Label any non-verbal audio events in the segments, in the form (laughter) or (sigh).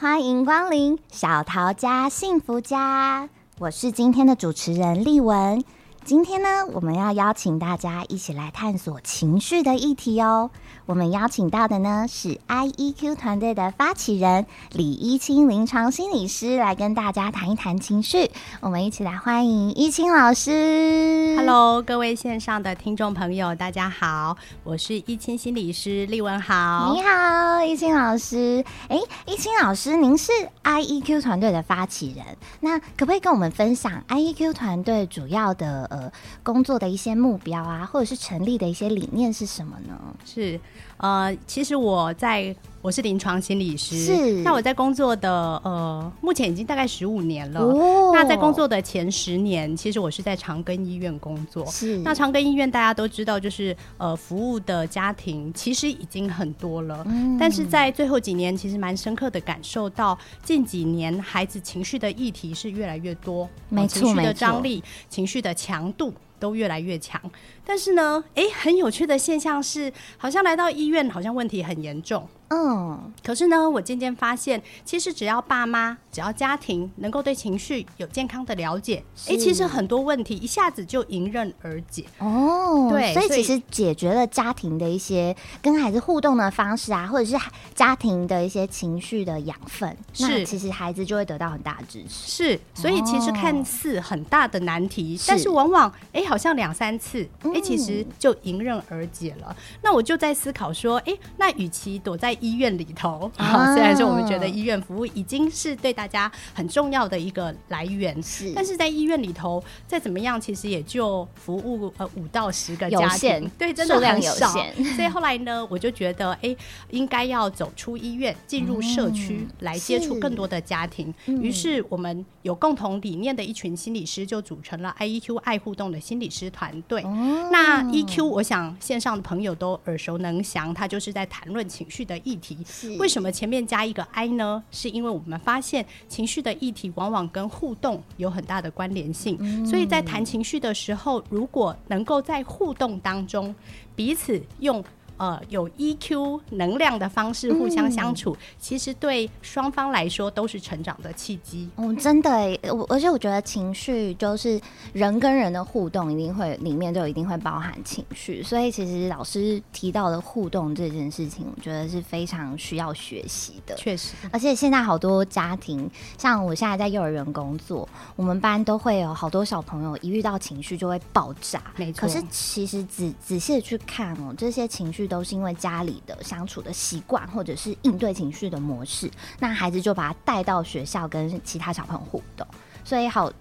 欢迎光临小桃家幸福家，我是今天的主持人丽文。今天呢，我们要邀请大家一起来探索情绪的议题哦。我们邀请到的呢是 IEQ 团队的发起人李一清临床心理师，来跟大家谈一谈情绪。我们一起来欢迎一清老师。Hello，各位线上的听众朋友，大家好，我是一清心理师丽文豪。你好，一清老师。哎，一清老师，您是 IEQ 团队的发起人，那可不可以跟我们分享 IEQ 团队主要的呃工作的一些目标啊，或者是成立的一些理念是什么呢？是。呃，其实我在我是临床心理师，是。那我在工作的呃，目前已经大概十五年了。哦。那在工作的前十年，其实我是在长庚医院工作。是。那长庚医院大家都知道，就是呃，服务的家庭其实已经很多了。嗯。但是在最后几年，其实蛮深刻的感受到，近几年孩子情绪的议题是越来越多，没错，情绪的张力、情绪的强度都越来越强。但是呢，哎，很有趣的现象是，好像来到医院，好像问题很严重。嗯，可是呢，我渐渐发现，其实只要爸妈，只要家庭能够对情绪有健康的了解，哎，其实很多问题一下子就迎刃而解。哦，对，所以其实解决了家庭的一些跟孩子互动的方式啊，或者是家庭的一些情绪的养分，是，那其实孩子就会得到很大的支持。是，所以其实看似很大的难题，哦、但是往往哎，好像两三次，哎，其实就迎刃而解了。嗯、那我就在思考说，哎，那与其躲在医院里头啊，虽然说我们觉得医院服务已经是对大家很重要的一个来源，是，但是在医院里头再怎么样，其实也就服务呃五到十个家庭，对，真的很少。所以后来呢，我就觉得，哎，应该要走出医院，进入社区来接触更多的家庭。于是我们有共同理念的一群心理师，就组成了 IEQ 爱互动的心理师团队。那 EQ，我想线上的朋友都耳熟能详，他就是在谈论情绪的议题。为什么前面加一个 I 呢？是因为我们发现情绪的议题往往跟互动有很大的关联性，嗯、所以在谈情绪的时候，如果能够在互动当中彼此用。呃，有 EQ 能量的方式互相相处，嗯、其实对双方来说都是成长的契机。哦，真的哎，我而且我觉得情绪就是人跟人的互动，一定会里面就一定会包含情绪。所以其实老师提到的互动这件事情，我觉得是非常需要学习的。确实，而且现在好多家庭，像我现在在幼儿园工作，我们班都会有好多小朋友一遇到情绪就会爆炸。没错。可是其实仔仔细的去看哦，这些情绪。都是因为家里的相处的习惯，或者是应对情绪的模式，那孩子就把他带到学校跟其他小朋友互动，所以好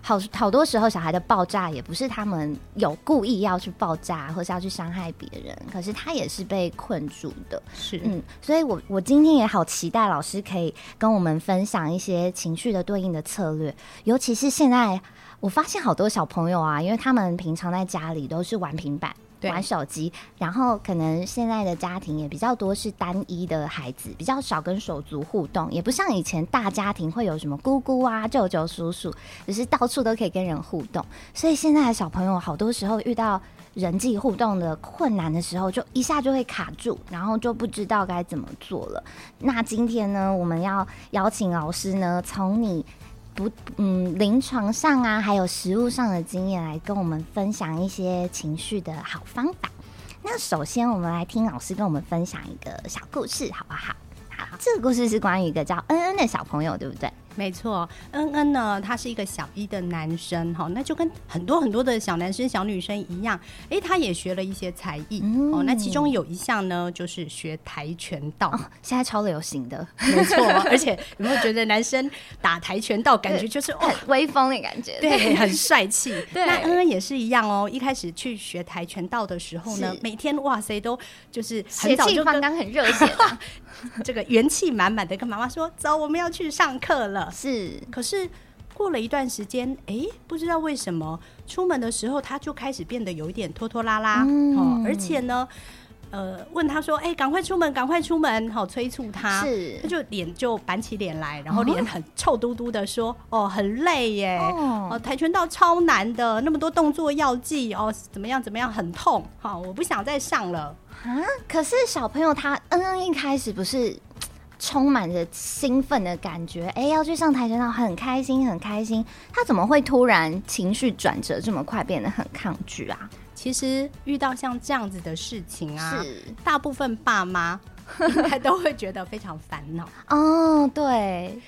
好好多时候小孩的爆炸也不是他们有故意要去爆炸，或是要去伤害别人，可是他也是被困住的。是，嗯，所以我我今天也好期待老师可以跟我们分享一些情绪的对应的策略，尤其是现在我发现好多小朋友啊，因为他们平常在家里都是玩平板。玩手机，然后可能现在的家庭也比较多是单一的孩子，比较少跟手足互动，也不像以前大家庭会有什么姑姑啊、舅舅、叔叔，只是到处都可以跟人互动。所以现在的小朋友好多时候遇到人际互动的困难的时候，就一下就会卡住，然后就不知道该怎么做了。那今天呢，我们要邀请老师呢，从你。不，嗯，临床上啊，还有食物上的经验来跟我们分享一些情绪的好方法。那首先，我们来听老师跟我们分享一个小故事，好不好？好，这个故事是关于一个叫恩恩的小朋友，对不对？没错，恩恩呢，他是一个小一的男生，哈，那就跟很多很多的小男生、小女生一样，哎，他也学了一些才艺，哦、嗯，那其中有一项呢，就是学跆拳道，哦、现在超流行的，没错，(laughs) 而且有没有觉得男生打跆拳道感觉就是哦，威风的感觉，对，很帅气。(laughs) 对，那恩恩也是一样哦，一开始去学跆拳道的时候呢，每天哇塞都就是很早就刚刚很热血。(laughs) 这个元气满满的跟妈妈说：“走，我们要去上课了。”是，可是过了一段时间，哎、欸，不知道为什么出门的时候他就开始变得有一点拖拖拉拉，嗯、哦，而且呢。呃，问他说：“哎、欸，赶快出门，赶快出门！”好，催促他，是，他就脸就板起脸来，然后脸很臭嘟嘟的说：“哦，哦很累耶，哦，哦，跆拳道超难的，那么多动作要记，哦，怎么样怎么样，很痛，好、哦，我不想再上了啊。”可是小朋友他嗯嗯一开始不是充满着兴奋的感觉，哎、欸，要去上跆拳道，很开心，很开心，他怎么会突然情绪转折这么快，变得很抗拒啊？其实遇到像这样子的事情啊，是大部分爸妈 (laughs) 应该都会觉得非常烦恼哦。对。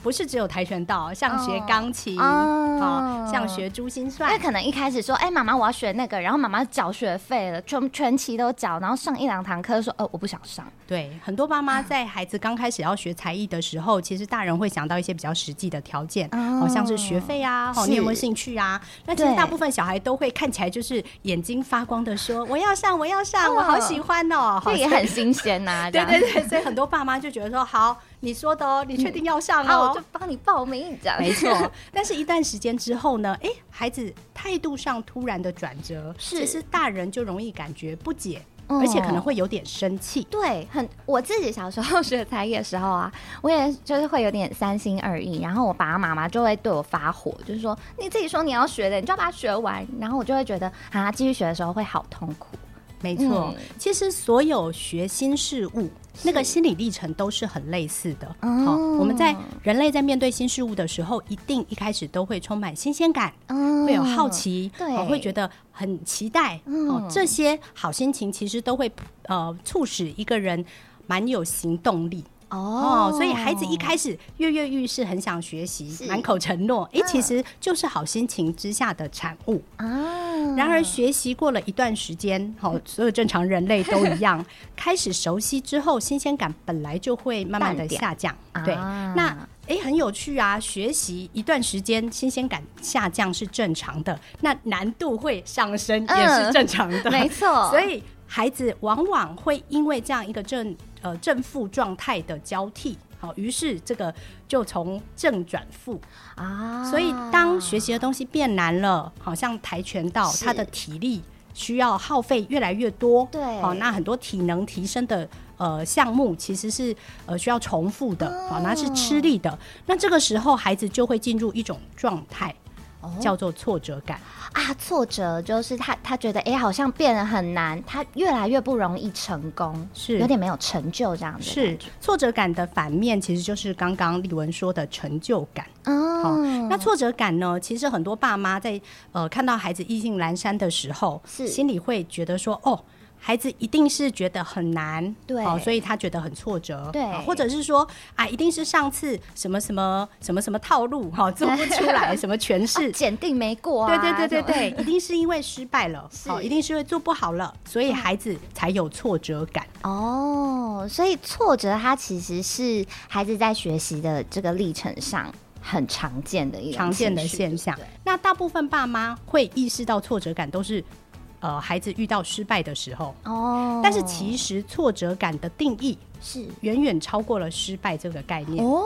不是只有跆拳道，像学钢琴啊，像学珠心算。因为可能一开始说，哎、欸，妈妈我要学那个，然后妈妈缴学费了，全全期都缴，然后上一两堂课说，哦、呃，我不想上。对，很多爸妈在孩子刚开始要学才艺的时候，其实大人会想到一些比较实际的条件，好、哦、像是学费啊，好，你有没有兴趣啊？那其实大部分小孩都会看起来就是眼睛发光的说，我要上，我要上，我好喜欢哦，这也很新鲜呐、啊。(laughs) 对对对，所以很多爸妈就觉得说，好。你说的哦，你确定要上哦？好，我就帮你报名，这样没错。(laughs) 但是，一段时间之后呢？哎，孩子态度上突然的转折，是，其实大人就容易感觉不解，而且可能会有点生气。对，很。我自己小时候学才艺的时候啊，我也就是会有点三心二意，然后我爸爸妈妈就会对我发火，就是说你自己说你要学的，你就要把它学完。然后我就会觉得啊，继续学的时候会好痛苦。没错，嗯，其实所有学新事物，那个心理历程都是很类似的。好，哦，我们在人类在面对新事物的时候，一定一开始都会充满新鲜感，哦，会有好奇，对，哦，会觉得很期待。哦，这些好心情其实都会呃促使一个人蛮有行动力。哦，所以孩子一开始跃跃欲试，很想学习，满口承诺，哎、欸，其实就是好心情之下的产物啊。然而学习过了一段时间，好，所有正常人类都一样，(laughs) 开始熟悉之后，新鲜感本来就会慢慢的下降。对，那哎、欸，很有趣啊，学习一段时间，新鲜感下降是正常的，那难度会上升也是正常的，没错。所以孩子往往会因为这样一个正。呃，正负状态的交替，好，于是这个就从正转负啊。所以当学习的东西变难了，好像跆拳道，它的体力需要耗费越来越多，对，好，那很多体能提升的呃项目其实是呃需要重复的，好，那是吃力的。那这个时候孩子就会进入一种状态。叫做挫折感啊，挫折就是他他觉得哎、欸，好像变得很难，他越来越不容易成功，是有点没有成就这样子。是挫折感的反面，其实就是刚刚丽文说的成就感。哦，好，那挫折感呢？其实很多爸妈在呃看到孩子意兴阑珊的时候，是心里会觉得说哦。孩子一定是觉得很难，对，哦，所以他觉得很挫折，对，或者是说啊，一定是上次什么什么什么什么套路哈 (laughs) 做不出来，什么诠释检定没过啊，对对对对对，一定是因为失败了，(laughs) 好，一定是因为做不好了，所以孩子才有挫折感。哦，所以挫折它其实是孩子在学习的这个历程上很常见的一个常见的现象。那大部分爸妈会意识到挫折感都是。呃，孩子遇到失败的时候，哦，但是其实挫折感的定义是远远超过了失败这个概念哦。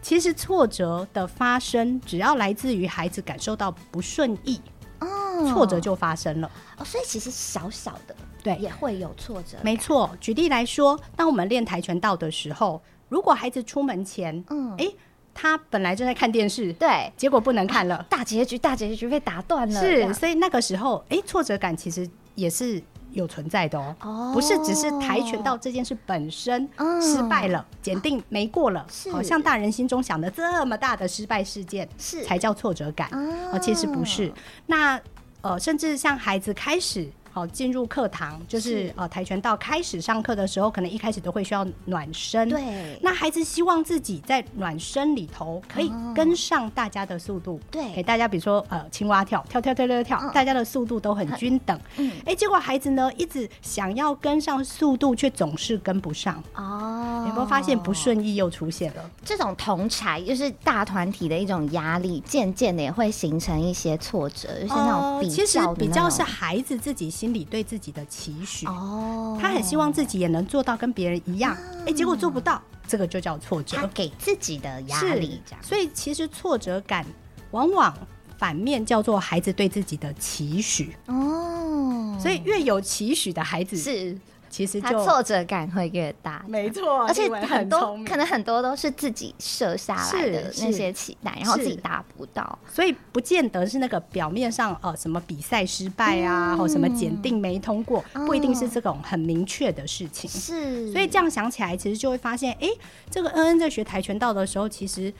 其实挫折的发生，只要来自于孩子感受到不顺意，哦，挫折就发生了。哦，所以其实小小的对也会有挫折。没错，举例来说，当我们练跆拳道的时候，如果孩子出门前，嗯，哎。他本来正在看电视，对，结果不能看了，啊、大结局，大结局被打断了。是，所以那个时候，哎、欸，挫折感其实也是有存在的、喔、哦，不是只是跆拳道这件事本身失败了，检、哦、定没过了，好像大人心中想的这么大的失败事件是。才叫挫折感，哦，其实不是。那呃，甚至像孩子开始。好，进入课堂就是呃，跆拳道开始上课的时候，可能一开始都会需要暖身。对，那孩子希望自己在暖身里头可以跟上大家的速度。对，给大家比如说呃，青蛙跳，跳跳跳跳跳，大家的速度都很均等。嗯，哎，结果孩子呢一直想要跟上速度，却总是跟不上。哦，哦，有没有发现不顺意又出现了？这种同侪就是大团体的一种压力，渐渐的也会形成一些挫折，就是那种比较、呃、其实比较是孩子自己心里对自己的期许。哦，他很希望自己也能做到跟别人一样，哎、结果做不到，这个就叫挫折，他给自己的压力这样。所以其实挫折感往往反面叫做孩子对自己的期许。哦，所以越有期许的孩子是。其实就挫折感会越大，没错，而且很多可能很多都是自己设下来的那些期待，然后自己达不到，所以不见得是那个表面上呃什么比赛失败啊，或、嗯、什么检定没通过，不一定是这种很明确的事情。是，所以这样想起来，其实就会发现，哎、欸，这个恩恩在学跆拳道的时候，其实。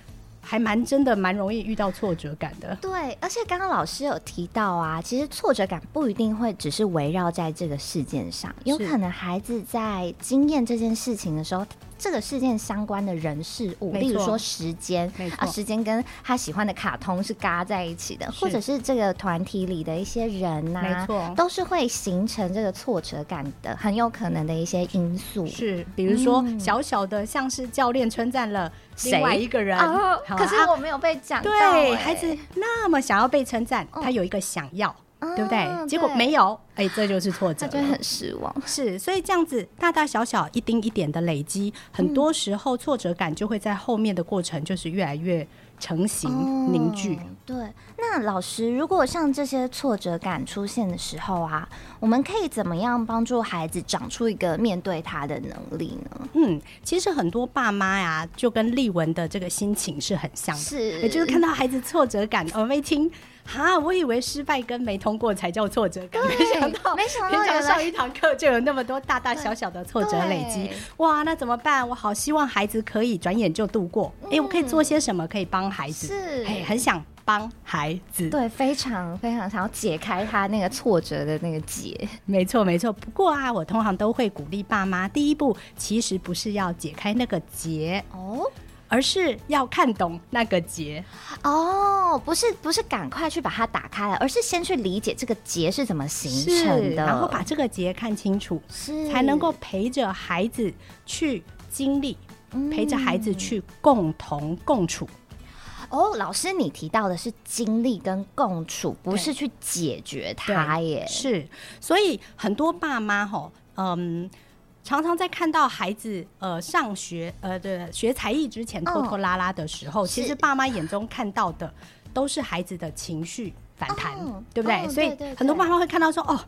还蛮真的，蛮容易遇到挫折感的。对，而且刚刚老师有提到啊，其实挫折感不一定会只是围绕在这个事件上，有可能孩子在经验这件事情的时候。这个事件相关的人事物，例如说时间啊，时间跟他喜欢的卡通是嘎在一起的，或者是这个团体里的一些人呐、啊，没错，都是会形成这个挫折感的，很有可能的一些因素。是，比如说小小的，像是教练称赞了另外一个人，啊、可是我没有被讲到、欸，对，孩子那么想要被称赞，他有一个想要。对不对？结果没有，哎、欸，这就是挫折，就很失望。是，所以这样子大大小小一丁一点的累积，很多时候挫折感就会在后面的过程就是越来越成型凝聚、嗯。对，那老师，如果像这些挫折感出现的时候啊，我们可以怎么样帮助孩子长出一个面对他的能力呢？嗯，其实很多爸妈呀，就跟丽文的这个心情是很像的，是，也就是看到孩子挫折感，我们一听。哈，我以为失败跟没通过才叫挫折感，没想到，没想到，平常上一堂课就有那么多大大小小的挫折累积，哇，那怎么办？我好希望孩子可以转眼就度过。哎、嗯欸，我可以做些什么可以帮孩子？是，哎，很想帮孩子，对，非常非常想要解开他那个挫折的那个结。没错，没错。不过啊，我通常都会鼓励爸妈，第一步其实不是要解开那个结哦。而是要看懂那个结哦，不是不是赶快去把它打开来，而是先去理解这个结是怎么形成的，然后把这个结看清楚，是才能够陪着孩子去经历，陪着孩子去共同共处。哦，老师，你提到的是经历跟共处，不是去解决它耶。是，所以很多爸妈吼，嗯。常常在看到孩子呃上学呃的学才艺之前拖拖拉拉的时候，哦、其实爸妈眼中看到的都是孩子的情绪反弹，哦、对不对？哦、对对对，所以很多爸妈会看到说哦。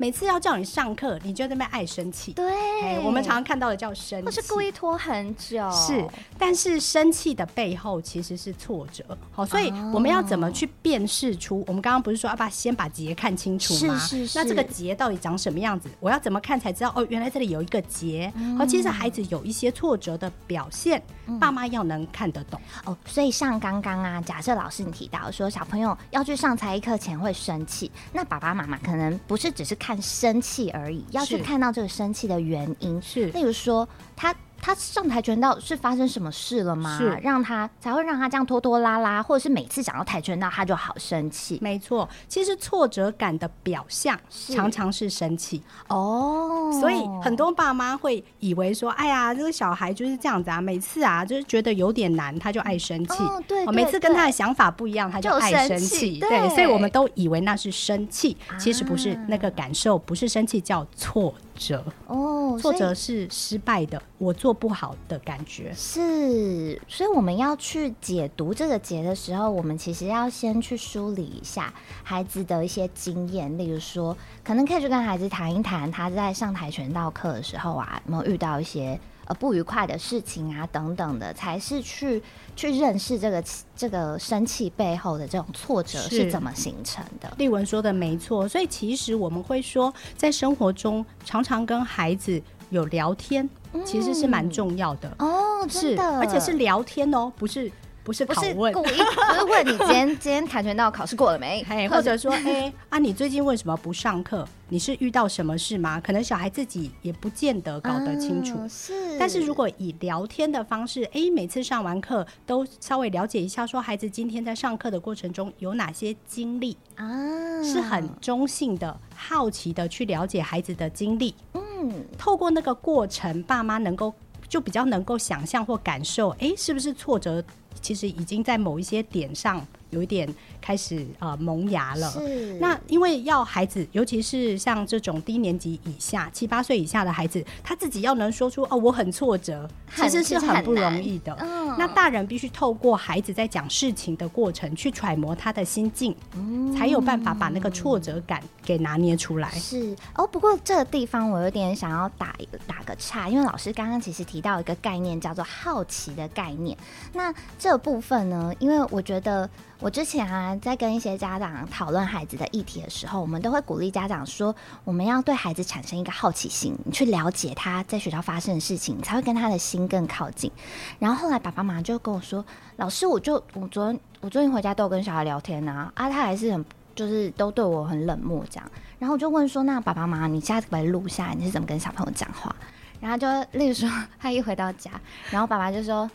每次要叫你上课，你就在那边爱生气。对，我们常常看到的叫生气，或是故意拖很久。是，但是生气的背后其实是挫折。好，所以我们要怎么去辨识出？我们刚刚不是说要把先把结看清楚吗？是是是。那这个结到底长什么样子？我要怎么看才知道？哦，原来这里有一个结。好，其实孩子有一些挫折的表现，爸妈要能看得懂。哦，所以像刚刚啊，假设老师你提到说小朋友要去上才艺课前会生气，那爸爸妈妈可能不是只是看。看生气而已，要去看到这个生气的原因。是，例如说他。他上跆拳道是发生什么事了吗？是让他才会让他这样拖拖拉拉，或者是每次讲到跆拳道他就好生气？没错，其实挫折感的表象常常是生气哦。所以很多爸妈会以为说：“哎呀，这个小孩就是这样子啊，每次啊就是觉得有点难，他就爱生气。哦”对，每次跟他的想法不一样，他就爱生气。对，所以我们都以为那是生气，其实不是，那个感受不是生气，叫挫折哦。挫折是失败的，我做。做不好的感觉是，所以我们要去解读这个结的时候，我们其实要先去梳理一下孩子的一些经验，例如说，可能可以去跟孩子谈一谈他在上跆拳道课的时候啊，有没有遇到一些呃不愉快的事情啊等等的，才是去去认识这个这个生气背后的这种挫折是怎么形成的。丽文说的没错，所以其实我们会说，在生活中常常跟孩子有聊天。其实是蛮重要的、嗯、哦，真的，而且是聊天哦，不是不是拷问，不是故意，不是问你今天今天跆拳道考试过了没？(laughs) 嘿，或者说，(laughs) 哎、欸、啊，你最近为什么不上课？你是遇到什么事吗？可能小孩自己也不见得搞得清楚。嗯、是，但是如果以聊天的方式，哎、欸，每次上完课都稍微了解一下，说孩子今天在上课的过程中有哪些经历啊，是很中性的、好奇的去了解孩子的经历。嗯，透过那个过程，爸妈能够就比较能够想象或感受，哎，是不是挫折其实已经在某一些点上。有一点开始呃萌芽了。是。那因为要孩子，尤其是像这种低年级以下、七八岁以下的孩子，他自己要能说出哦，我很挫折，其实是很不容易的。嗯。那大人必须透过孩子在讲事情的过程，去揣摩他的心境，嗯，才有办法把那个挫折感给拿捏出来。是哦。不过这个地方我有点想要打一个打个岔，因为老师刚刚其实提到一个概念，叫做好奇的概念。那这部分呢，因为我觉得。我之前啊，在跟一些家长讨论孩子的议题的时候，我们都会鼓励家长说，我们要对孩子产生一个好奇心，你去了解他在学校发生的事情，你才会跟他的心更靠近。然后后来爸爸妈就跟我说，老师，我就我昨天我最近回家都有跟小孩聊天啊，啊，他还是很就是都对我很冷漠这样。然后我就问说，那爸爸妈妈，你下次可不可以录下来，你是怎么跟小朋友讲话？然后就例如说，他一回到家，然后爸爸就说。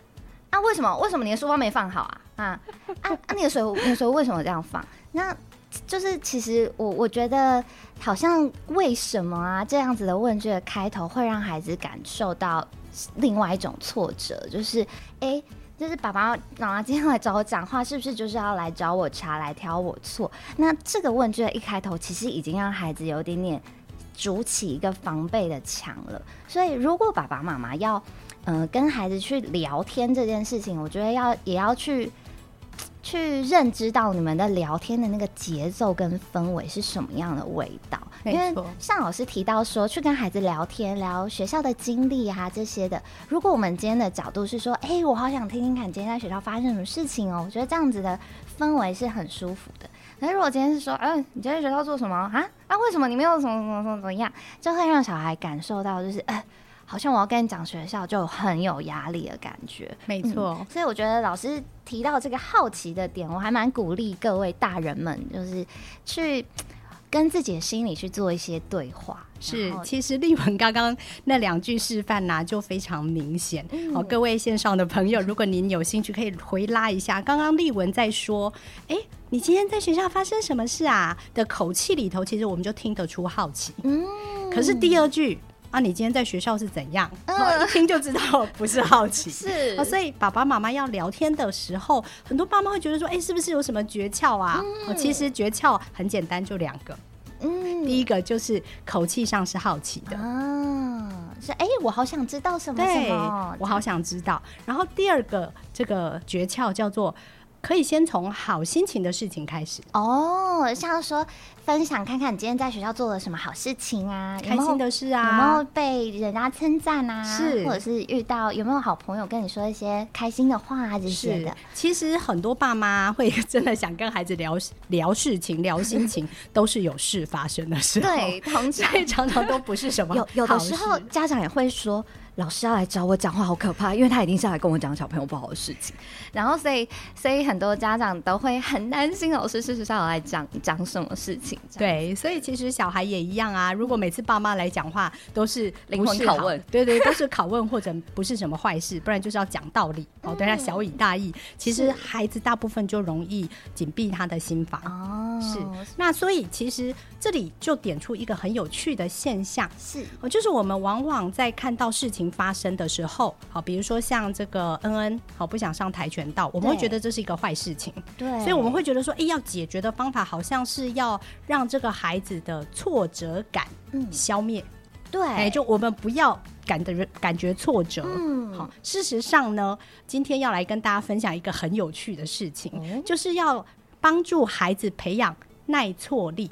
啊，为什么？为什么你的书包没放好啊？啊啊啊！你的水壶，你的水为什么这样放？那就是其实我我觉得好像为什么啊这样子的问句的开头会让孩子感受到另外一种挫折，就是哎、就是爸爸妈妈今天来找我讲话，是不是就是要来找我茬，来挑我错？那这个问句的一开头，其实已经让孩子有点点筑起一个防备的墙了。所以如果爸爸妈妈要嗯、跟孩子去聊天这件事情，我觉得要也要去去认知到你们的聊天的那个节奏跟氛围是什么样的味道。因为像老师提到说，去跟孩子聊天，聊学校的经历啊这些的。如果我们今天的角度是说，哎、欸，我好想听听看今天在学校发生什么事情哦，我觉得这样子的氛围是很舒服的。可是如果今天是说，嗯、呃，你今天在学校做什么啊？啊，为什么你没有什么什么什么怎么样？就会让小孩感受到就是，呃好像我要跟你讲学校，就很有压力的感觉。没错、嗯，所以我觉得老师提到这个好奇的点，我还蛮鼓励各位大人们，就是去跟自己的心里去做一些对话。是，其实丽文刚刚那两句示范呢、啊，就非常明显。嗯、哦，各位线上的朋友，如果您有兴趣，可以回拉一下。刚刚丽文在说：“哎，你今天在学校发生什么事啊？”的口气里头，其实我们就听得出好奇。嗯，可是第二句。啊，你今天在学校是怎样？呃、一听就知道不是好奇。是、哦，所以爸爸妈妈要聊天的时候，很多爸妈会觉得说：“哎、欸，是不是有什么诀窍啊？”嗯哦、其实诀窍很简单，就两个。嗯，第一个就是口气上是好奇的。啊，是哎、欸，我好想知道什么什么，对，我好想知道。然后第二个这个诀窍叫做。可以先从好心情的事情开始哦，像说分享看看你今天在学校做了什么好事情啊，开心的事啊，有没有被人家称赞啊？是，或者是遇到有没有好朋友跟你说一些开心的话啊这些的。其实很多爸妈会真的想跟孩子聊 (laughs) 聊事情、聊心情，(laughs) 都是有事发生的时候。对，通常常常都不是什么有有的时候家长也会说。老师要来找我讲话，好可怕，因为他一定是来跟我讲小朋友不好的事情。(laughs) 然后，所以，所以很多家长都会很担心老师事实上要来讲讲什么事情。对，所以其实小孩也一样啊。如果每次爸妈来讲话都是灵魂拷问，对对，都是拷问或者不是什么坏事，不然就是要讲道理哦，等下小以大义。其实孩子大部分就容易紧闭他的心房哦。是，那所以其实这里就点出一个很有趣的现象，是哦，就是我们往往在看到事情。发生的时候，好，比如说像这个恩恩，好不想上跆拳道，我们会觉得这是一个坏事情，对，所以我们会觉得说，哎，要解决的方法好像是要让这个孩子的挫折感消灭，嗯、对，哎，就我们不要感的感觉挫折，嗯，好，事实上呢，今天要来跟大家分享一个很有趣的事情，嗯、就是要帮助孩子培养耐挫力，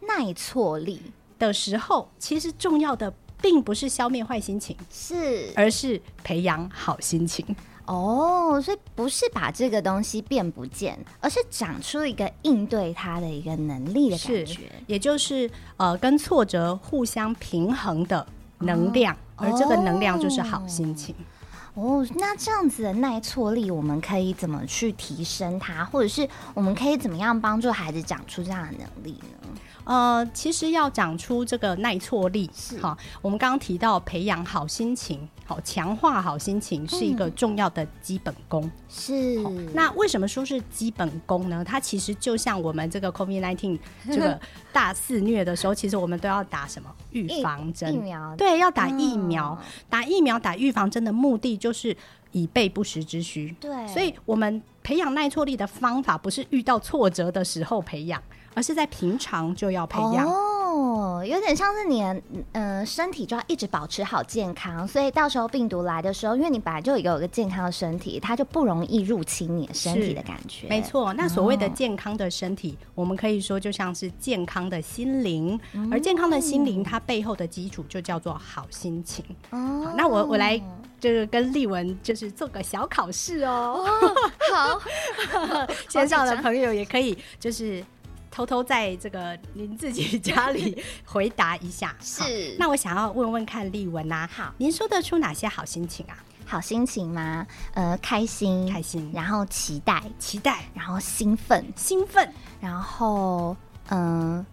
耐挫力的时候，其实重要的。并不是消灭坏心情，是，而是培养好心情。哦，所以不是把这个东西变不见，而是长出一个应对它的一个能力的感觉，也就是呃，跟挫折互相平衡的能量，哦、而这个能量就是好心情。哦，那这样子的耐挫力，我们可以怎么去提升它，或者是我们可以怎么样帮助孩子长出这样的能力呢？呃，其实要长出这个耐挫力，是好。我们刚刚提到培养好心情，好强化好心情是一个重要的基本功。是。那为什么说是基本功呢？它其实就像我们这个 COVID-19 这个大肆虐的时候，其实我们都要打什么预防针？疫苗。对，要打疫苗。嗯、打疫苗、打预防针的目的就是以备不时之需。对。所以我们培养耐挫力的方法，不是遇到挫折的时候培养。而是在平常就要培养哦，有点像是你的呃身体就要一直保持好健康，所以到时候病毒来的时候，因为你本来就有一个健康的身体，它就不容易入侵你的身体的感觉。没错，那所谓的健康的身体，哦，我们可以说就像是健康的心灵，嗯，而健康的心灵它背后的基础就叫做好心情。哦，好，那我我来就是跟丽文就是做个小考试哦。哦好，(laughs) (laughs) 线上的朋友也可以就是。偷偷在这个您自己家里回答一下，(laughs) 是。那我想要问问看丽文啊，好，您说得出哪些好心情啊？好心情吗？呃，开心，开心，然后期待，期待，然后兴奋，兴奋，然后嗯、呃，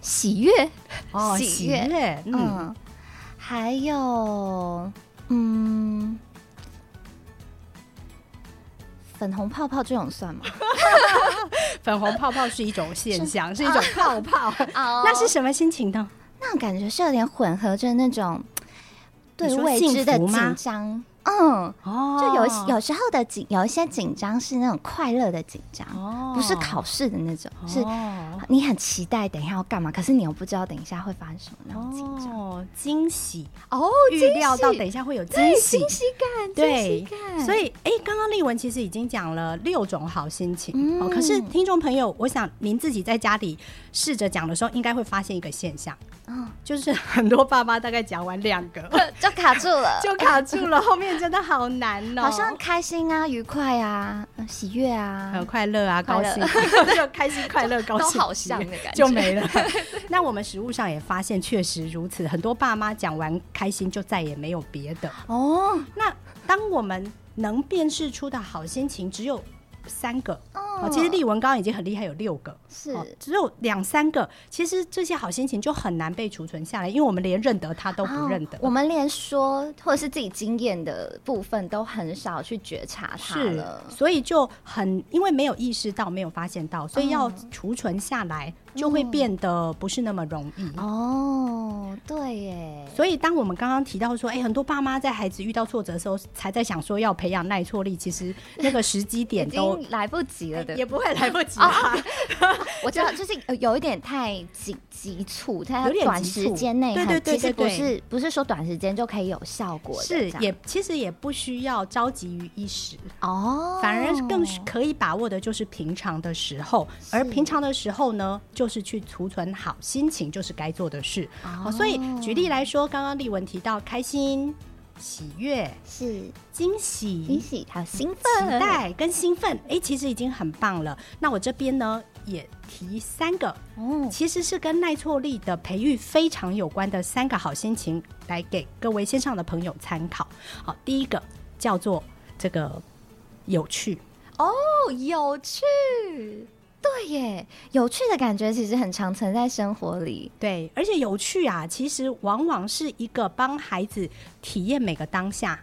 喜悦，哦，喜悦，嗯，嗯，还有嗯。粉红泡泡这种算吗？(laughs) 粉红泡泡是一种现象，是，(laughs) 是一种泡泡。那是什么心情呢？那感觉是有点混合着那种对未知的紧张。嗯，哦，就有有时候的紧，有一些紧张是那种快乐的紧张，哦，不是考试的那种，哦，是你很期待等一下要干嘛，可是你又不知道等一下会发生什么那种紧张，哦，惊喜。哦，预料到等一下会有惊喜，惊喜感，对，所以哎，刚刚丽文其实已经讲了六种好心情，嗯，哦，可是听众朋友，我想您自己在家里试着讲的时候，应该会发现一个现象。嗯，就是很多爸妈大概讲完两个就卡住了，就卡住了，后面真的好难哦。好像开心啊、愉快啊、喜悦啊、很快乐啊、高兴，(laughs) 就开心、快乐、高兴，都好像的感觉就没了。(laughs) 那我们实物上也发现，确实如此，很多爸妈讲完开心就再也没有别的哦。那当我们能辨识出的好心情只有三个。哦，其实丽文刚刚已经很厉害，有六个，是、哦、只有两三个。其实这些好心情就很难被储存下来，因为我们连认得他都不认得，哦、我们连说或者是自己经验的部分都很少去觉察它了，所以就很因为没有意识到，没有发现到，所以要储存下来。嗯就会变得不是那么容易。哦。对耶，所以当我们刚刚提到说，哎，很多爸妈在孩子遇到挫折的时候，才在想说要培养耐挫力，其实那个时机点都来不及了的，也不会来不及啊。我知道，就是有一点太急急促，它有点短时间内，对对对，其实不是不是说短时间就可以有效果的，是也其实也不需要着急于一时。哦，反而更可以把握的就是平常的时候，而平常的时候呢，就。就是去储存好心情，就是该做的事。Oh. 所以举例来说，刚刚丽文提到开心、喜悦、是惊喜、惊喜还有兴奋、期待跟兴奋，哎、欸，其实已经很棒了。那我这边呢也提三个，哦，其实是跟耐挫力的培育非常有关的三个好心情，来给各位线上的朋友参考。好，第一个叫做这个有趣哦，oh, 有趣。对耶，有趣的感觉其实很常存在生活里。对，而且有趣啊，其实往往是一个帮孩子体验每个当下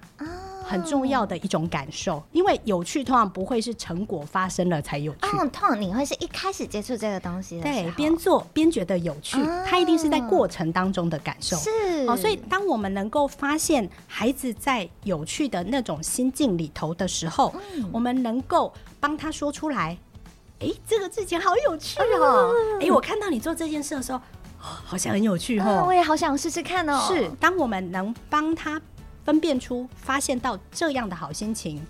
很重要的一种感受。哦、因为有趣通常不会是成果发生了才有趣，嗯、哦，通常你会是一开始接触这个东西的，对，边做边觉得有趣，哦、它一定是在过程当中的感受。是，哦，所以当我们能够发现孩子在有趣的那种心境里头的时候，嗯、我们能够帮他说出来。哎，这个事情好有趣哦！哎、嗯，我看到你做这件事的时候，(gasps) 好像很有趣哦。嗯、我也好想试试看哦。是，当我们能帮他分辨出、发现到这样的好心情，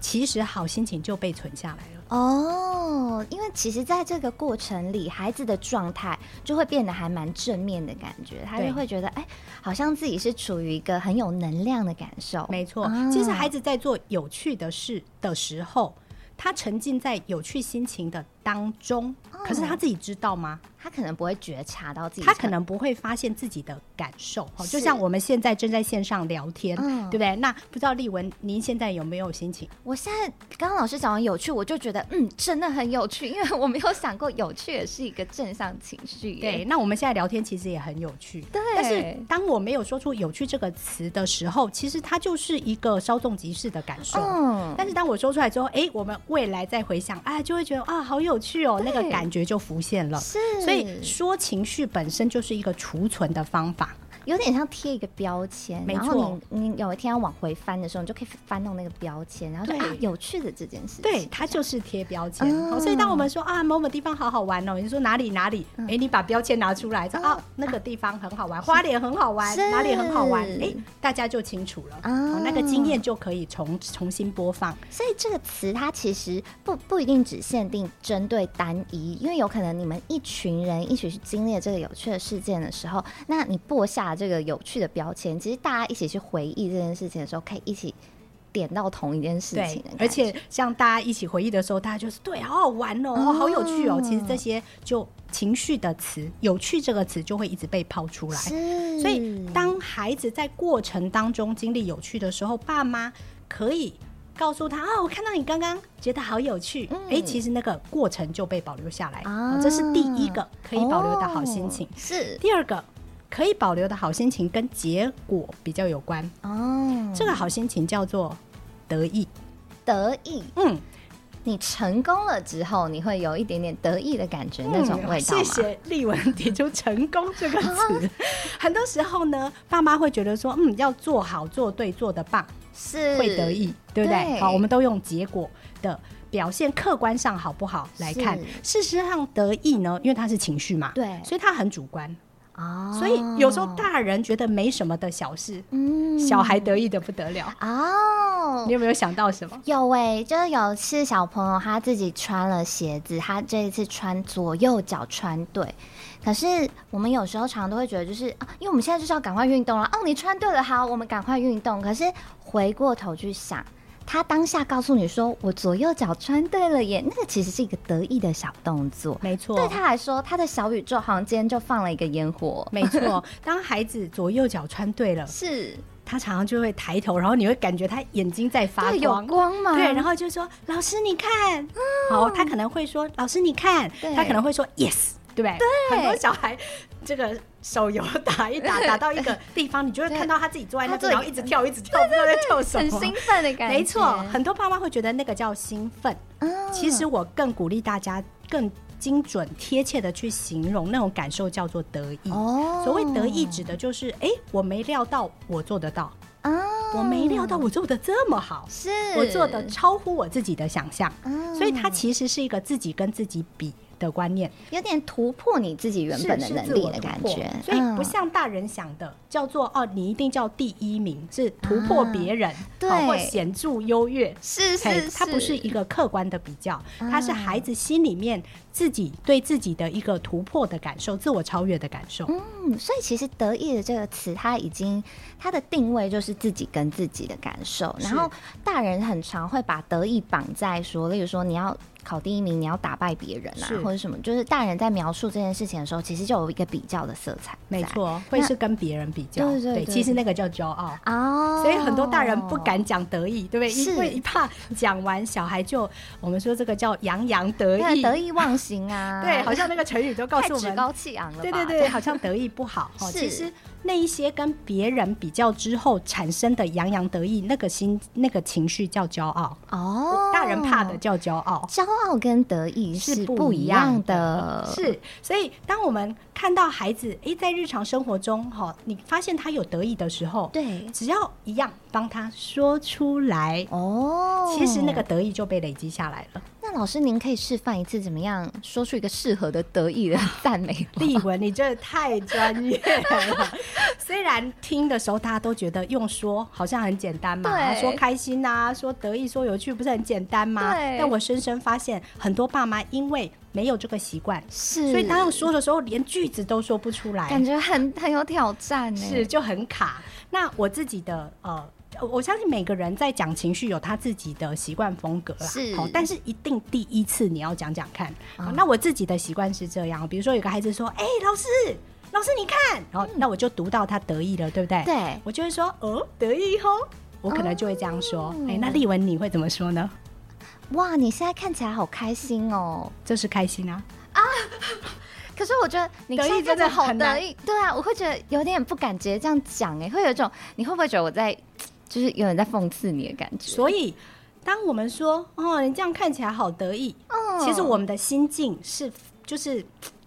其实好心情就被存下来了。哦，因为其实在这个过程里，孩子的状态就会变得还蛮正面的感觉，他就会觉得，哎，好像自己是处于一个很有能量的感受。没错，哦、其实孩子在做有趣的事的时候。他沉浸在有趣心情的当中，可是他自己知道吗？他可能不会觉察到自己，他可能不会发现自己的感受。哦，就像我们现在正在线上聊天，嗯，对不对？那不知道丽文，您现在有没有心情？我现在刚刚老师讲完有趣，我就觉得嗯，真的很有趣，因为我没有想过有趣也是一个正向情绪。对，那我们现在聊天其实也很有趣。对，但是当我没有说出“有趣”这个词的时候，其实它就是一个稍纵即逝的感受。嗯，但是当我说出来之后，哎，我们未来再回想，哎，就会觉得啊，好有趣哦，那个感觉就浮现了。是，所以说情绪本身就是一个储存的方法。有点像贴一个标签。然后你你有一天要往回翻的时候，你就可以翻到那个标签，然后说啊，有趣的这件事情，对，它就是贴标签。所以当我们说啊，某某地方好好玩哦，你说哪里哪里，哎、嗯，你把标签拿出来，说啊，那个地方很好玩，花莲很好玩，哪里很好玩，哎，大家就清楚了，嗯、那个经验就可以重重新播放。所以这个词它其实不不一定只限定针对单一，因为有可能你们一群人一起去经历了这个有趣的事件的时候，那你播下。这个有趣的标签，其实大家一起去回忆这件事情的时候，可以一起点到同一件事情。而且像大家一起回忆的时候，大家就是对，好好玩哦，哦好有趣哦。其实这些就情绪的词，“有趣”这个词就会一直被抛出来。所以当孩子在过程当中经历有趣的时候，爸妈可以告诉他：“啊，我看到你刚刚觉得好有趣。嗯”哎，其实那个过程就被保留下来。啊，这是第一个可以保留的好心情。哦、是第二个。可以保留的好心情跟结果比较有关哦。这个好心情叫做得意，得意。嗯，你成功了之后，你会有一点点得意的感觉，嗯、那种味道。谢谢丽文提出“成功”这个词。(laughs) 很多时候呢，爸妈会觉得说，嗯，要做好、做对、做的棒，是会得意，对不对？对好，我们都用结果的表现，客观上好不好来看。事实上，得意呢，因为它是情绪嘛，对，所以它很主观。哦，所以有时候大人觉得没什么的小事，嗯，小孩得意的不得了哦。你有没有想到什么？有哎、欸，就是有次小朋友他自己穿了鞋子，他这一次穿左右脚穿对。可是我们有时候常常都会觉得，就是啊，因为我们现在就是要赶快运动了。哦，你穿对了，好，我们赶快运动。可是回过头去想。他当下告诉你说：“我左右脚穿对了耶。”那个其实是一个得意的小动作，没错。对他来说，他的小宇宙好像今天就放了一个烟火，没错。(laughs) 当孩子左右脚穿对了，是他常常就会抬头，然后你会感觉他眼睛在发光，有光吗？对，然后就说：“老师，你看。”好，他可能会说：“老师，你看。”他可能会说：“Yes。”对不对？对，很多小孩这个手游打一打，打到一个 (laughs) 地方，你就会看到他自己坐在那边，然后一直跳，一直跳，不知道在跳什么，很兴奋的感觉。没错，很多爸妈会觉得那个叫兴奋。嗯，其实我更鼓励大家更精准、贴切的去形容那种感受，叫做得意。哦，所谓得意，指的就是哎，我没料到我做得到啊，我没料到我做的这么好，是我做的超乎我自己的想象。嗯，所以它其实是一个自己跟自己比的观念，有点突破你自己原本的能力的感觉，所以不像大人想的叫做哦，你一定叫第一名，是突破别人，对，或显著优越，是是是，它不是一个客观的比较，它是孩子心里面自己对自己的一个突破的感受，自我超越的感受。嗯，所以其实得意的这个词，它已经它的定位就是自己跟自己的感受，然后大人很常会把得意绑在说，例如说你要。考第一名，你要打败别人啊，或者什么？就是大人在描述这件事情的时候，其实就有一个比较的色彩。没错，会是跟别人比较。对对对，其实那个叫骄傲哦。所以很多大人不敢讲得意，对不对？因为一怕讲完小孩就，我们说这个叫洋洋得意，得意忘形啊。(laughs) 对，好像那个成语都告诉我们趾高气昂了。对对对，好像得意不好。其实。那一些跟别人比较之后产生的洋洋得意，那个心、那个情绪叫骄傲哦。大人怕的叫骄傲，骄傲跟得意是不一样的。是，所以当我们看到孩子诶，在日常生活中哈，你发现他有得意的时候，对，只要一样帮他说出来哦，其实那个得意就被累积下来了。那老师，您可以示范一次怎么样说出一个适合的得意的 (laughs) 赞美？丽文，你真的太专业了。虽然听的时候大家都觉得用说好像很简单嘛，对说开心啊，说得意，说有趣，不是很简单吗？但我深深发现，很多爸妈因为没有这个习惯，是，所以当要说的时候，连句子都说不出来，感觉很很有挑战，是就很卡。那我自己的呃。我相信每个人在讲情绪有他自己的习惯风格啦，是好，但是一定第一次你要讲讲看。那我自己的习惯是这样，比如说有个孩子说：“哎、老师，老师你看。”然后那我就读到他得意了，对不对？对我就会说：“哦，得意哦。”我可能就会这样说。哎、哦那丽文你会怎么说呢？哇，你现在看起来好开心哦。这是开心啊啊。(laughs) 可是我觉得你现在真的很得意，对啊，我会觉得有点不敢直接这样讲，哎，会有一种你会不会觉得我在就是有人在讽刺你的感觉？所以，当我们说“哦，你这样看起来好得意”，哦其实我们的心境是就是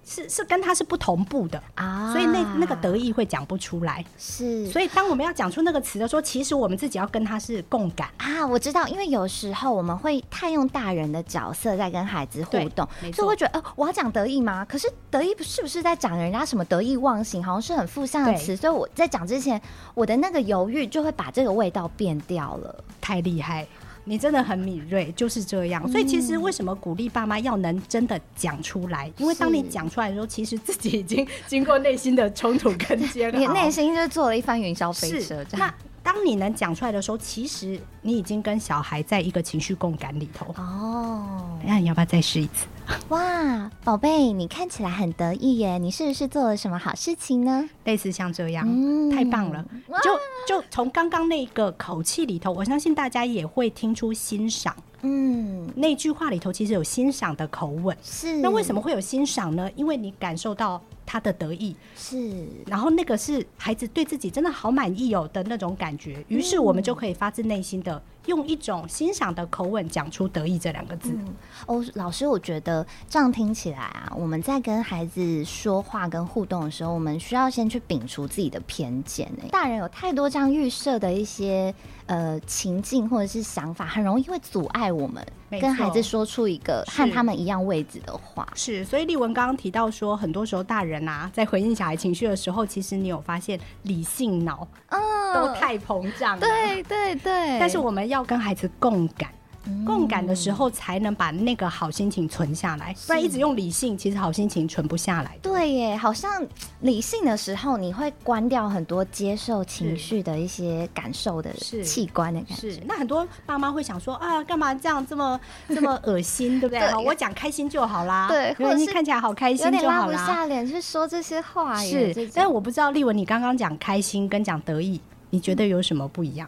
是是跟他是不同步的啊所以那那个得意会讲不出来。是，所以当我们要讲出那个词的时候，其实我们自己要跟他是共感。啊，我知道，因为有时候我们会太用大人的角色在跟孩子互动所以会觉得，呃，我要讲得意吗？可是得意是不是在讲人家什么得意忘形，好像是很负向的词，所以我在讲之前，我的那个犹豫就会把这个味道变掉了。太厉害，你真的很敏锐，就是这样。所以其实为什么鼓励爸妈要能真的讲出来？因为当你讲出来的时候，其实自己已经经过内心的冲突跟煎熬，(laughs) 你内心就做了一番云霄飞车这样。那当你能讲出来的时候，其实你已经跟小孩在一个情绪共感里头。哦，那你要不要再试一次？(laughs) 哇，宝贝，你看起来很得意耶，你是不是做了什么好事情呢？类似像这样，嗯太棒了！就就从刚刚那个口气里头，我相信大家也会听出欣赏。嗯，那句话里头其实有欣赏的口吻。是。那为什么会有欣赏呢？因为你感受到他的得意，是？然后那个是孩子对自己真的好满意哦的那种感觉，于是我们就可以发自内心的用一种欣赏的口吻讲出“得意”这两个字。哦，老师，我觉得这样听起来啊，我们在跟孩子说话跟互动的时候，我们需要先去摒除自己的偏见。大人有太多这样预设的一些呃情境或者是想法，很容易会阻碍我们跟孩子说出一个和他们一样位置的话。是，所以丽文刚刚提到说，很多时候大人啊，在回应小孩情绪的时候，其实你有发现理性脑嗯，都太膨胀了。对对对，但是我们要跟孩子共感。嗯共感的时候，才能把那个好心情存下来，不然一直用理性，其实好心情存不下来。对耶，好像理性的时候，你会关掉很多接受情绪的一些感受的器官的感觉。是，那很多爸妈会想说啊，干嘛这样这么这么恶心，对不对？(laughs) 我讲开心就好啦，对或者看起来好开心有点拉不就好啦。下脸去说这些话耶。是，但是我不知道丽文，你刚刚讲开心跟讲得意，你觉得有什么不一样？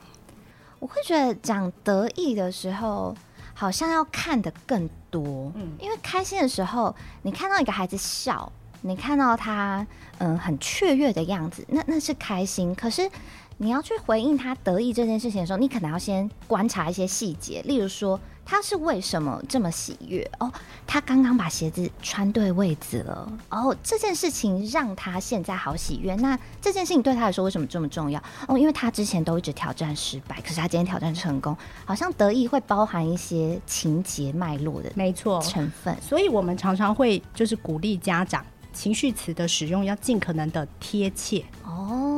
我会觉得讲得意的时候，好像要看的更多。嗯因为开心的时候，你看到一个孩子笑，你看到他嗯很雀跃的样子，那那是开心。可是你要去回应他得意这件事情的时候，你可能要先观察一些细节，例如说他是为什么这么喜悦哦，他刚刚把鞋子穿对位置了哦，这件事情让他现在好喜悦。那这件事情对他来说为什么这么重要哦？因为他之前都一直挑战失败，可是他今天挑战成功，好像得意会包含一些情节脉络的没错，成分。所以我们常常会就是鼓励家长情绪词的使用要尽可能的贴切。哦，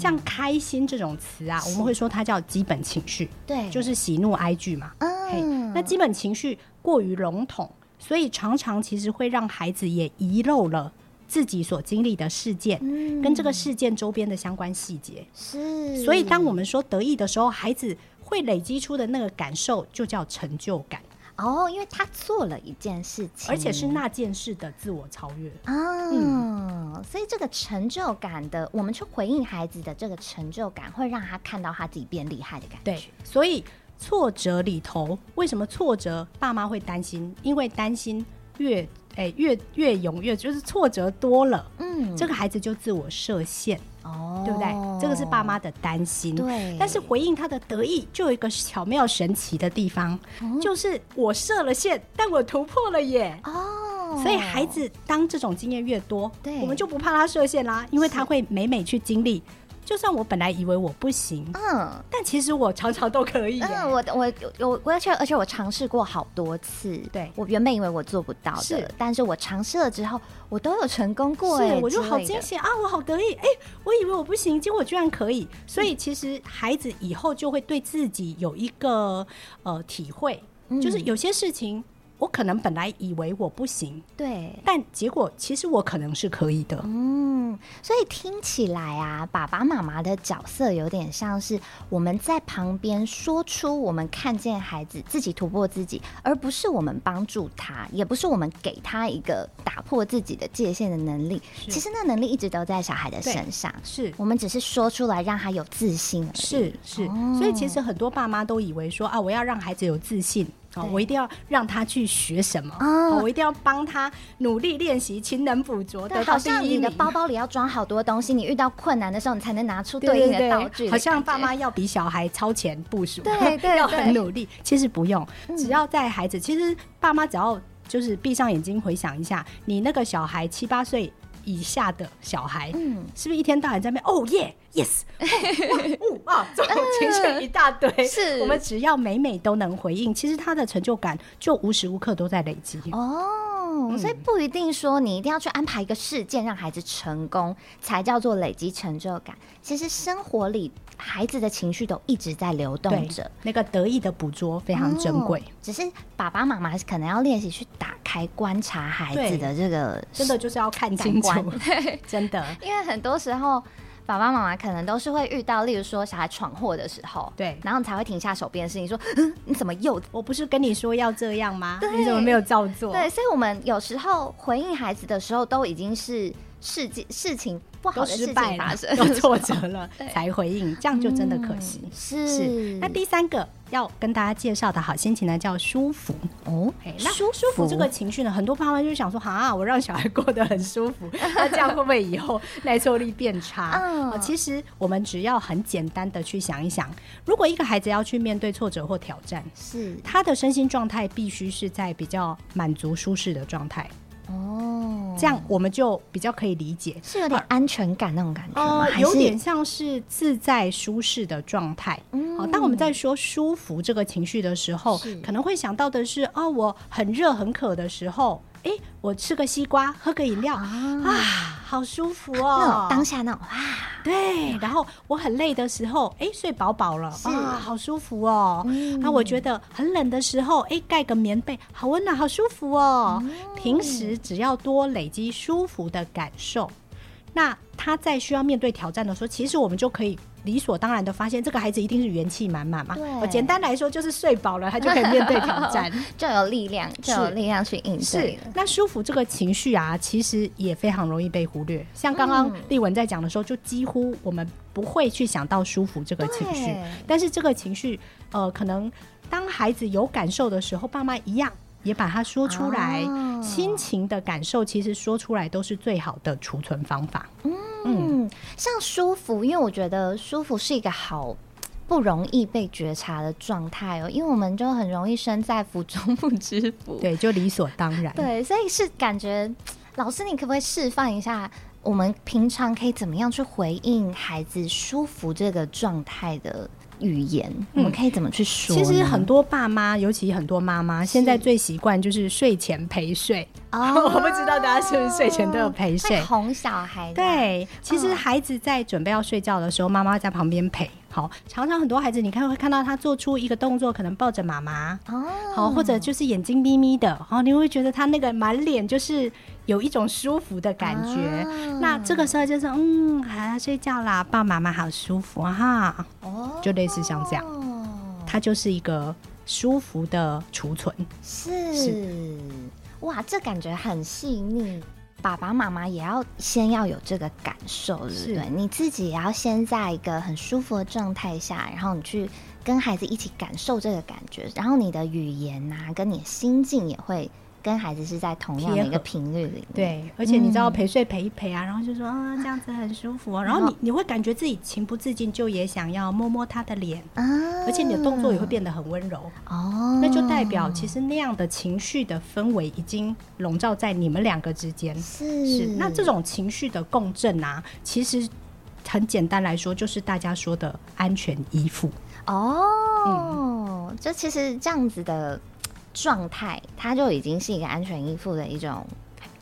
像开心这种词啊，我们会说它叫基本情绪，对，就是喜怒哀惧嘛。嘿嗯，那基本情绪过于笼统，所以常常其实会让孩子也遗漏了自己所经历的事件，嗯。跟这个事件周边的相关细节。是，所以当我们说得意的时候，孩子会累积出的那个感受就叫成就感，哦，因为他做了一件事情，而且是那件事的自我超越。啊，嗯所以这个成就感的，我们去回应孩子的这个成就感，会让他看到他自己变厉害的感觉。对，所以挫折里头，为什么挫折爸妈会担心？因为担心越哎、越越勇越就是挫折多了，嗯，这个孩子就自我设限，哦，对不对？这个是爸妈的担心。对，但是回应他的得意，就有一个巧妙神奇的地方，就是我设了限，但我突破了耶。哦，所以孩子当这种经验越多，对我们就不怕他设限啦，因为他会每每去经历。就算我本来以为我不行，嗯。但其实我常常都可以耶。嗯，我我我我而且而且我尝试过好多次，对我原本以为我做不到的，是但是我尝试了之后，我都有成功过，是哎，我就好惊喜啊！我好得意，哎、我以为我不行，结果居然可以。所以其实孩子以后就会对自己有一个呃体会，嗯就是有些事情我可能本来以为我不行，对，但结果其实我可能是可以的。嗯，所以听起来啊，爸爸妈妈的角色有点像是我们在旁边说出我们看见孩子自己突破自己，而不是我们帮助他，也不是我们给他一个打破自己的界限的能力。其实那能力一直都在小孩的身上，是我们只是说出来让他有自信而已。是是，哦，所以其实很多爸妈都以为说啊，我要让孩子有自信。哦，我一定要让他去学什么？哦，我一定要帮他努力练习，勤能补拙，得到第一名。好像你的包包里要装好多东西，你遇到困难的时候，你才能拿出对应的道具。好像爸妈要比小孩超前部署，(laughs) 对对，对，(laughs) 要很努力。其实不用，只要在孩子，其实爸妈只要就是闭上眼睛回想一下，你那个小孩七八岁以下的小孩，嗯，是不是一天到晚在那边？哦耶，yes，哦啊，这种情绪一大堆。是我们只要每每都能回应，其实他的成就感就无时无刻都在累积。哦、嗯，所以不一定说你一定要去安排一个事件让孩子成功才叫做累积成就感。其实生活里孩子的情绪都一直在流动着，那个得意的捕捉非常珍贵。只是爸爸妈妈可能要练习去打开观察孩子的这个，真的就是要看清楚。对，(laughs) 真的，因为很多时候爸爸妈妈可能都是会遇到，例如说小孩闯祸的时候，对，然后你才会停下手边的事情，说，嗯，你怎么又？我不是跟你说要这样吗？你怎么没有照做？对，所以我们有时候回应孩子的时候，都已经是事件事情。不好的事情发生，(laughs) 有挫折了 (laughs) 才回应，这样就真的可惜。嗯、是是。那第三个要跟大家介绍的好心情呢，叫舒服哦。那舒舒服这个情绪呢，很多爸妈就想说，啊，我让小孩过得很舒服，(laughs) 那这样会不会以后耐受力变差？嗯，其实我们只要很简单的去想一想，如果一个孩子要去面对挫折或挑战，是他的身心状态必须是在比较满足舒适的状态。哦，这样我们就比较可以理解，是有点安全感那种感觉吗？有点像是自在舒适的状态。嗯，好，当我们在说舒服这个情绪的时候，可能会想到的是，哦，我很热很渴的时候。哎、欸，我吃个西瓜，喝个饮料啊，啊，好舒服哦！那当下那种哇，对。然后我很累的时候，哎、欸，睡饱饱了啊，好舒服哦。那、我觉得很冷的时候，哎、欸，盖个棉被，好温暖，好舒服哦。嗯、平时只要多累积舒服的感受，那他在需要面对挑战的时候，其实我们就可以。理所当然的发现，这个孩子一定是元气满满嘛。对，我简单来说就是睡饱了，他就可以面对挑战，(laughs) 就有力量，就有力量去应对。是，那舒服这个情绪啊，其实也非常容易被忽略。像刚刚丽文在讲的时候，就几乎我们不会去想到舒服这个情绪。但是这个情绪，呃，可能当孩子有感受的时候，爸妈一样也把它说出来。哦。心情的感受，其实说出来都是最好的储存方法。嗯。嗯，像舒服，因为我觉得舒服是一个好不容易被觉察的状态哦，因为我们就很容易身在福中不知福，(laughs) 对，就理所当然。对，所以是感觉，老师，你可不可以示范一下，我们平常可以怎么样去回应孩子舒服这个状态的？语言，我们可以怎么去说？其实很多爸妈，尤其很多妈妈，现在最习惯就是睡前陪睡。哦，(laughs) 我不知道大家是不是睡前都有陪睡，哄小孩。对，其实孩子在准备要睡觉的时候，妈妈在旁边陪。好，常常很多孩子，你看会看到他做出一个动作，可能抱着妈妈。哦，好，或者就是眼睛眯眯的，然后你会觉得他那个满脸就是。有一种舒服的感觉，啊、那这个时候就是嗯，好要睡觉啦，爸爸妈妈好舒服哈，哦，就类似像这样，它就是一个舒服的储存，是，是。哇，这感觉很细腻，爸爸妈妈也要先要有这个感受，对不对？你自己也要先在一个很舒服的状态下，然后你去跟孩子一起感受这个感觉，然后你的语言啊，跟你的心境也会。跟孩子是在同样的一个频率里，对，而且你知道陪睡陪一陪啊，嗯、然后就说啊这样子很舒服啊，然后你你会感觉自己情不自禁就也想要摸摸他的脸啊，而且你的动作也会变得很温柔。哦，那就代表其实那样的情绪的氛围已经笼罩在你们两个之间，是。是，那这种情绪的共振啊，其实很简单来说就是大家说的安全依附哦，嗯，就其实这样子的。状态，它就已经是一个安全依附的一种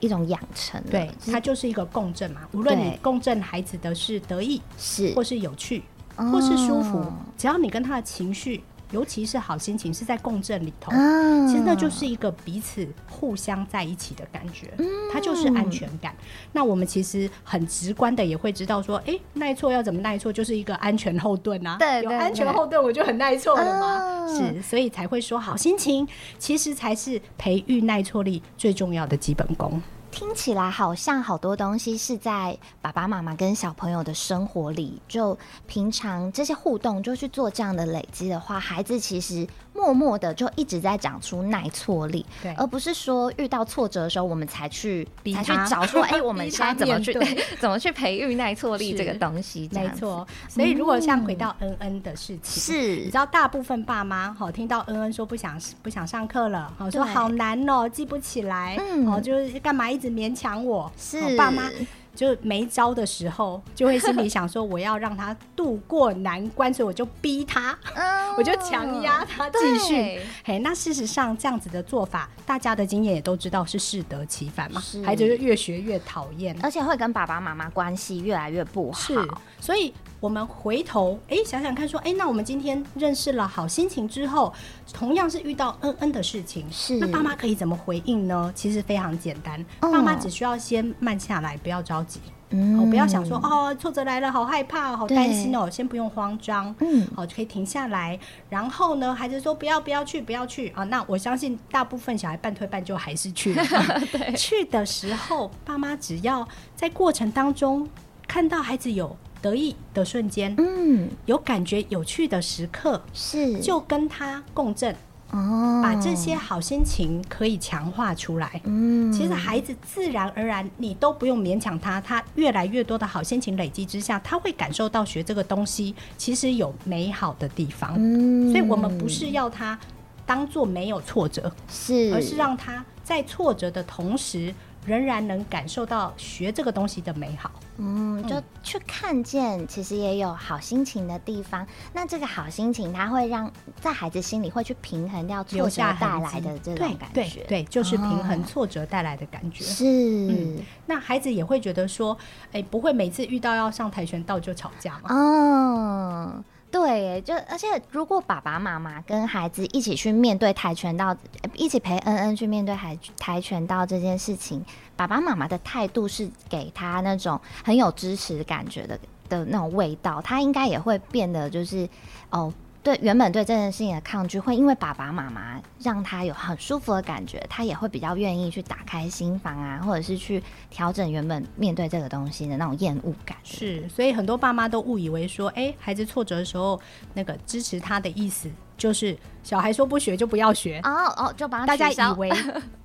一种养成，对，它就是一个共振嘛。无论你共振孩子的是得意，是。或是有趣，或是舒服，只要你跟他的情绪尤其是好心情是在共振里头，嗯其实那就是一个彼此互相在一起的感觉，嗯它就是安全感。那我们其实很直观的也会知道说，哎、欸，耐挫要怎么耐挫，就是一个安全后盾啊。对，有安全后盾，我就很耐挫了嘛。嗯、是，所以才会说好心情其实才是培育耐挫力最重要的基本功。听起来好像好多东西是在爸爸妈妈跟小朋友的生活里，就平常这些互动就去做这样的累积的话，孩子其实默默的就一直在长出耐挫力，对，而不是说遇到挫折的时候我们才去逼他。才去找说，(laughs) 哎、欸，我们现在怎么去对。(laughs) 怎么去培育耐挫力这个东西？没错。所以如果像回到恩恩的事情，是、嗯，你知道大部分爸妈好听到恩恩说不想不想上课了，好说好难哦、喔，记不起来，嗯，哦，就是干嘛一直勉强我？是。爸妈就没招的时候，就会心里想说，(laughs) 我要让他度过难关，所以我就逼他，嗯、我就强压他继续。嘿，那事实上这样子的做法，大家的经验也都知道是适得其反嘛，孩子就越学越讨厌，而且会跟爸爸妈妈关系越来越不好。是，所以我们回头哎、欸、想想看，说哎、欸，那我们今天认识了好心情之后，同样是遇到嗯嗯的事情，是那爸妈可以怎么回应呢？其实非常简单，嗯、爸妈只需要先慢下来，不要着急。嗯，哦，不要想说哦，挫折来了，好害怕，好担心哦，先不用慌张，嗯，好，可以停下来。然后呢，孩子说不要，不要去，不要去啊。那我相信大部分小孩半推半就还是去了。(laughs) 对，去的时候，爸妈只要在过程当中看到孩子有得意的瞬间，嗯，有感觉有趣的时刻，是就跟他共振。哦，把这些好心情可以强化出来。嗯，其实孩子自然而然，你都不用勉强他，他越来越多的好心情累积之下，他会感受到学这个东西其实有美好的地方。嗯，所以我们不是要他当做没有挫折，是，而是让他在挫折的同时，仍然能感受到学这个东西的美好。嗯，就去看见，其实也有好心情的地方。那这个好心情，它会让在孩子心里会去平衡掉挫折带来的这种感觉。对，对，对，就是平衡挫折带来的感觉。是、嗯，那孩子也会觉得说，哎、欸，不会每次遇到要上跆拳道就吵架吗？哦。对，就而且如果爸爸妈妈跟孩子一起去面对跆拳道，一起陪恩恩去面对跆跆拳道这件事情，爸爸妈妈的态度是给他那种很有支持感觉的的那种味道，他应该也会变得就是哦。对，原本对这件事情的抗拒，会因为爸爸妈妈让他有很舒服的感觉，他也会比较愿意去打开心房啊，或者是去调整原本面对这个东西的那种厌恶感。是，所以很多爸妈都误以为说，哎，孩子挫折的时候，那个支持他的意思就是小孩说不学就不要学。哦哦，就把他大家以为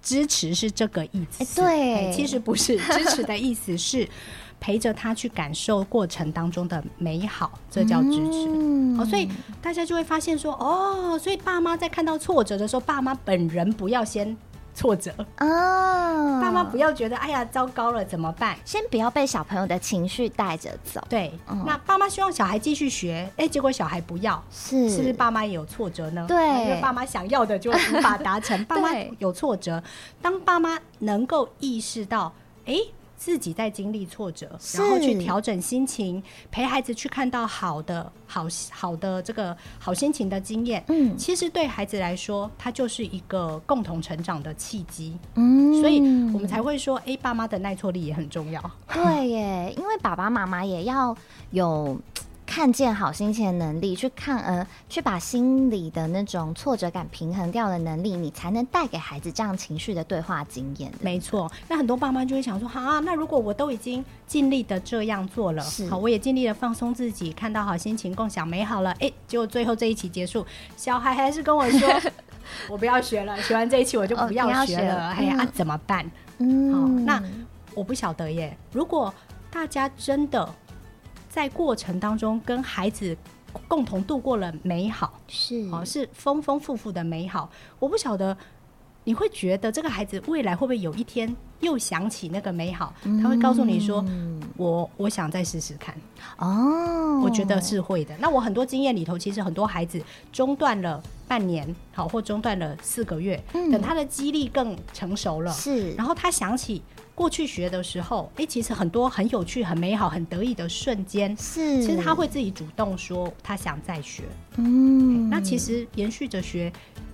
支持是这个意思，(laughs) 对，其实不是，支持的意思是。陪着他去感受过程当中的美好，这叫支持。嗯、哦，所以大家就会发现说，哦，所以爸妈在看到挫折的时候，爸妈本人不要先挫折哦，爸妈不要觉得哎呀糟糕了怎么办？先不要被小朋友的情绪带着走。对，嗯、那爸妈希望小孩继续学，哎，结果小孩不要，是是不是爸妈也有挫折呢？对，因为爸妈想要的就无法达成，(laughs) 爸妈有挫折。当爸妈能够意识到，哎。自己在经历挫折，然后去调整心情，陪孩子去看到好的、好好的这个好心情的经验。嗯，其实对孩子来说，它就是一个共同成长的契机。嗯，所以我们才会说，哎，爸妈的耐挫力也很重要。对耶，因为爸爸妈妈也要有。看见好心情的能力，去看呃，去把心里的那种挫折感平衡掉的能力，你才能带给孩子这样情绪的对话经验。没错，那很多爸妈就会想说，好啊，那如果我都已经尽力的这样做了，好，我也尽力的放松自己，看到好心情，共享美好了，哎，结果最后这一期结束，小孩还是跟我说，(laughs) 我不要学了，学完这一期我就不要学了，哎呀、哦，啊，怎么办？嗯，好，那我不晓得耶，如果大家真的。在过程当中，跟孩子共同度过了美好，是哦，是丰丰富富的美好。我不晓得你会觉得这个孩子未来会不会有一天又想起那个美好？他会告诉你说：“嗯、我我想再试试看。”哦，我觉得是会的。那我很多经验里头，其实很多孩子中断了半年，好或中断了四个月，嗯、等他的肌力更成熟了，是，然后他想起过去学的时候，哎、欸，其实很多很有趣、很美好、很得意的瞬间，是，其实他会自己主动说他想再学。嗯，那其实延续着学。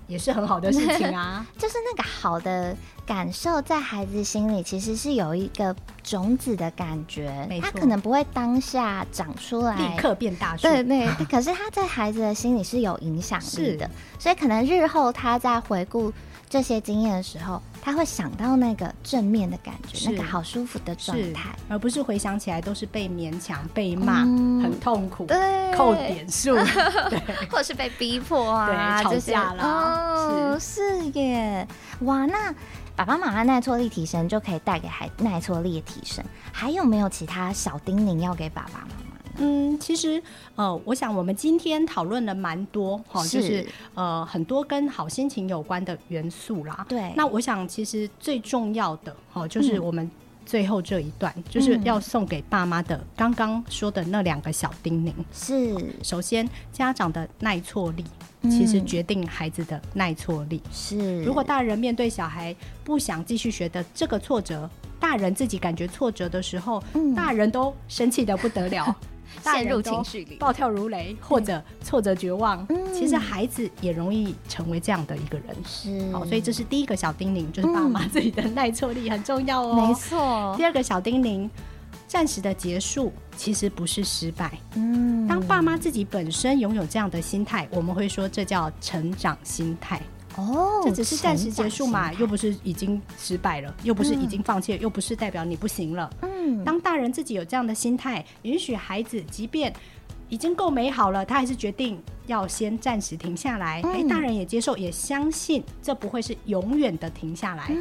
也是很好的事情啊，(laughs) 就是那个好的感受，在孩子心里其实是有一个种子的感觉，他可能不会当下长出来，立刻变大树，对 (laughs) 对，可是他在孩子的心里是有影响力的，所以可能日后他在回顾这些经验的时候，他会想到那个正面的感觉，那个好舒服的状态，而不是回想起来都是被勉强、被骂、嗯、很痛苦、对。扣点数，(laughs) 对，或者是被逼迫啊，吵架了。哦，是，是耶，哇，那爸爸妈妈耐挫力提升就可以带给孩子耐挫力的提升，还有没有其他小叮咛要给爸爸妈妈？嗯，其实呃，我想我们今天讨论了蛮多哈，就是呃很多跟好心情有关的元素啦。对，那我想其实最重要的哈，就是我们最后这一段，嗯、就是要送给爸妈的刚刚说的那两个小叮咛。是，首先家长的耐挫力，其实决定孩子的耐挫力。是、嗯，如果大人面对小孩不想继续学的这个挫折，大人自己感觉挫折的时候，嗯、大人都生气的不得了。(laughs) 陷入情绪里，暴跳如雷，或者挫折绝望。嗯，其实孩子也容易成为这样的一个人。是，好，所以这是第一个小叮咛，就是爸妈自己的耐挫力很重要哦。没错。第二个小叮咛，暂时的结束其实不是失败。嗯，当爸妈自己本身拥有这样的心态，我们会说这叫成长心态。哦，这只是暂时结束嘛，又不是已经失败了，又不是已经放弃了，又不是代表你不行了。嗯，当大人自己有这样的心态，允许孩子，即便已经够美好了，他还是决定要先暂时停下来。哎，大人也接受，也相信这不会是永远的停下来。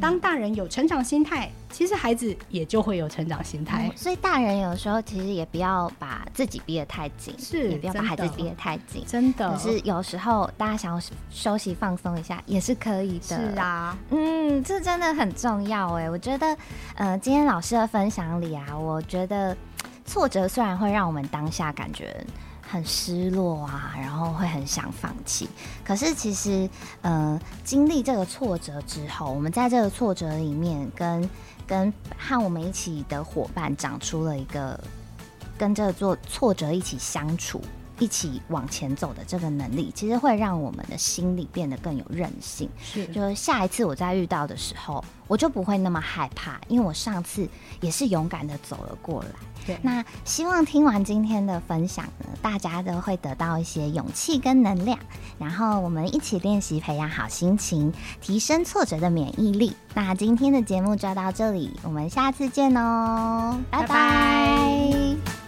当大人有成长心态，其实孩子也就会有成长心态。嗯，所以大人有时候其实也不要把自己逼得太紧，是也不要把孩子逼得太紧，真的。可是有时候大家想要休息放松一下也是可以的。是啊，嗯，这真的很重要哎。我觉得，呃，今天老师的分享里啊，我觉得挫折虽然会让我们当下感觉。很失落啊，然后会很想放弃。可是其实，呃，经历这个挫折之后，我们在这个挫折里面跟，跟跟和我们一起的伙伴长出了一个跟这个做挫折一起相处、一起往前走的这个能力，其实会让我们的心里变得更有韧性。是，就是下一次我再遇到的时候，我就不会那么害怕，因为我上次也是勇敢的走了过来。那希望听完今天的分享呢，大家都会得到一些勇气跟能量，然后我们一起练习培养好心情，提升挫折的免疫力。那今天的节目就到这里，我们下次见哦，拜拜。拜拜。